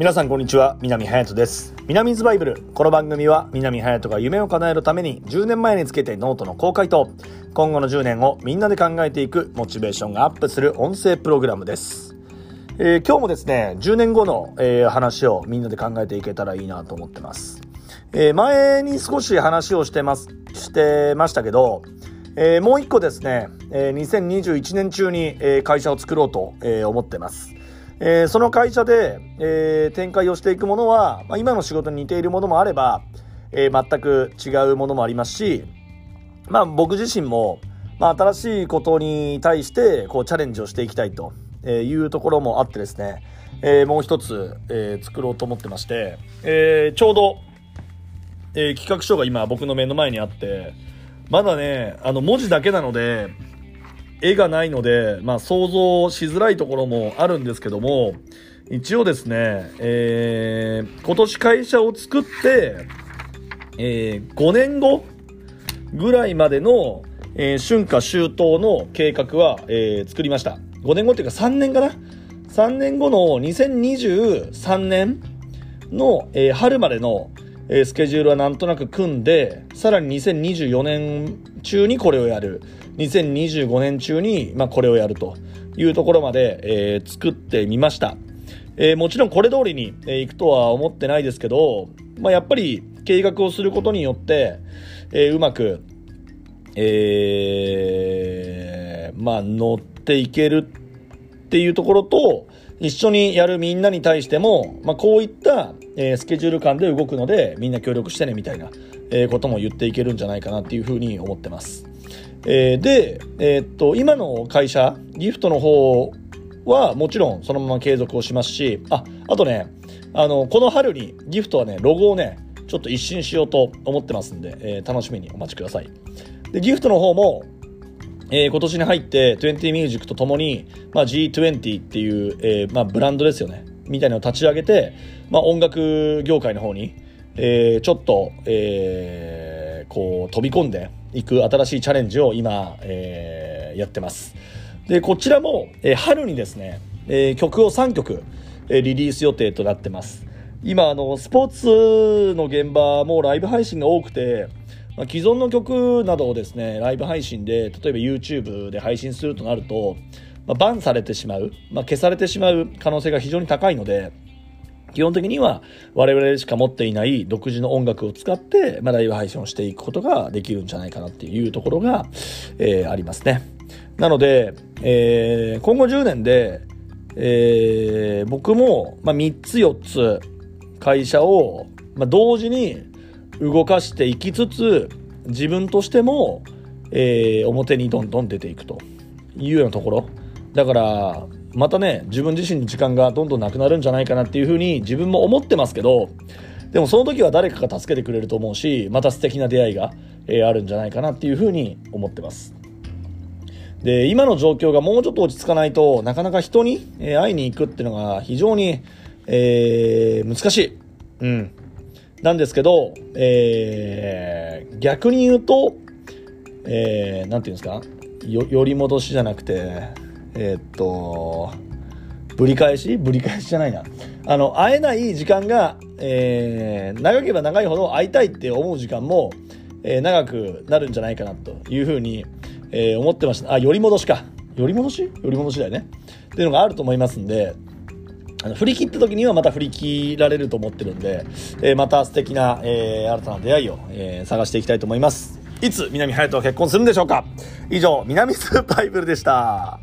皆さんこんにちは南隼人です南ズバイブルこの番組は南隼人が夢を叶えるために10年前につけてたノートの公開と今後の10年をみんなで考えていくモチベーションがアップする音声プログラムですえー、今日もですね、10年後の、えー、話をみんなで考えていけたらいいなと思ってます。えー、前に少し話をしてます、してましたけど、えー、もう一個ですね、えー、2021年中に、え、会社を作ろうと、え、思ってます。えー、その会社で、えー、展開をしていくものは、まあ、今の仕事に似ているものもあれば、えー、全く違うものもありますし、まあ僕自身も、まあ新しいことに対してこうチャレンジをしていきたいというところもあってですね、え、もう一つ、えー、作ろうと思ってまして、え、ちょうど、え企画書が今僕の目の前にあって、まだね、あの文字だけなので、絵がないので、まあ、想像しづらいところもあるんですけども、一応ですね、えー、今年会社を作って、えー、5年後ぐらいまでの、えー、春夏秋冬の計画は、えー、作りました。5年後っていうか3年かな ?3 年後の2023年の、えー、春までの、えー、スケジュールはなんとなく組んで、さらに2024年中にこれをやる。2025年中に、まあ、これをやるというところまで、えー、作ってみました。えー、もちろんこれ通りに、えー、行くとは思ってないですけど、まあ、やっぱり計画をすることによって、えー、うまく、えー、まあ、乗っていけるっていうところと、一緒にやるみんなに対しても、まあ、こういった、えー、スケジュール感で動くので、みんな協力してねみたいな、えー、ことも言っていけるんじゃないかなっていうふうに思ってます。えー、で、えー、っと、今の会社、ギフトの方はもちろんそのまま継続をしますし、あ、あとね、あの、この春にギフトはね、ロゴをね、ちょっと一新しようと思ってますんで、えー、楽しみにお待ちください。で、ギフトの方も、えー、今年に入って20ミュージックとともに、まあ、G20 っていう、えー、まあ、ブランドですよね。みたいなのを立ち上げて、まあ、音楽業界の方に、えー、ちょっと、えー、こう飛び込んでいく新しいチャレンジを今、えー、やってます。で、こちらも、えー、春にですね、えー、曲を3曲、え、リリース予定となってます。今、あの、スポーツの現場もライブ配信が多くて、まあ、既存の曲などをですね、ライブ配信で、例えば YouTube で配信するとなると、まあ、バンされてしまう、まあ、消されてしまう可能性が非常に高いので、基本的には我々しか持っていない独自の音楽を使って、まあ、ライブ配信をしていくことができるんじゃないかなっていうところが、えー、ありますね。なので、えー、今後10年で、えー、僕も、まあ、3つ4つ会社を、まあ、同時に動かしていきつつ自分としても、えー、表にどんどん出ていくというようなところだからまたね、自分自身に時間がどんどんなくなるんじゃないかなっていうふうに自分も思ってますけど、でもその時は誰かが助けてくれると思うし、また素敵な出会いが、えー、あるんじゃないかなっていうふうに思ってます。で、今の状況がもうちょっと落ち着かないとなかなか人に、えー、会いに行くっていうのが非常に、えー、難しい。うん。なんですけど、えー、逆に言うと、えー、なんていうんですか？よ、より戻しじゃなくて、えー、っと、ぶり返し？ぶり返しじゃないな。あの、会えない時間が、えー、長ければ長いほど会いたいって思う時間も、えー、長くなるんじゃないかなというふうに、えー、思ってました。あ、より戻しか。より戻し？より戻しだよね。っていうのがあると思いますんで、あの振り切った時にはまた振り切られると思ってるんで、えー、また素敵な、えー、新たな出会いを、えー、探していきたいと思います。いつ南隼人は結婚するんでしょうか？以上、南スーパイブルでした。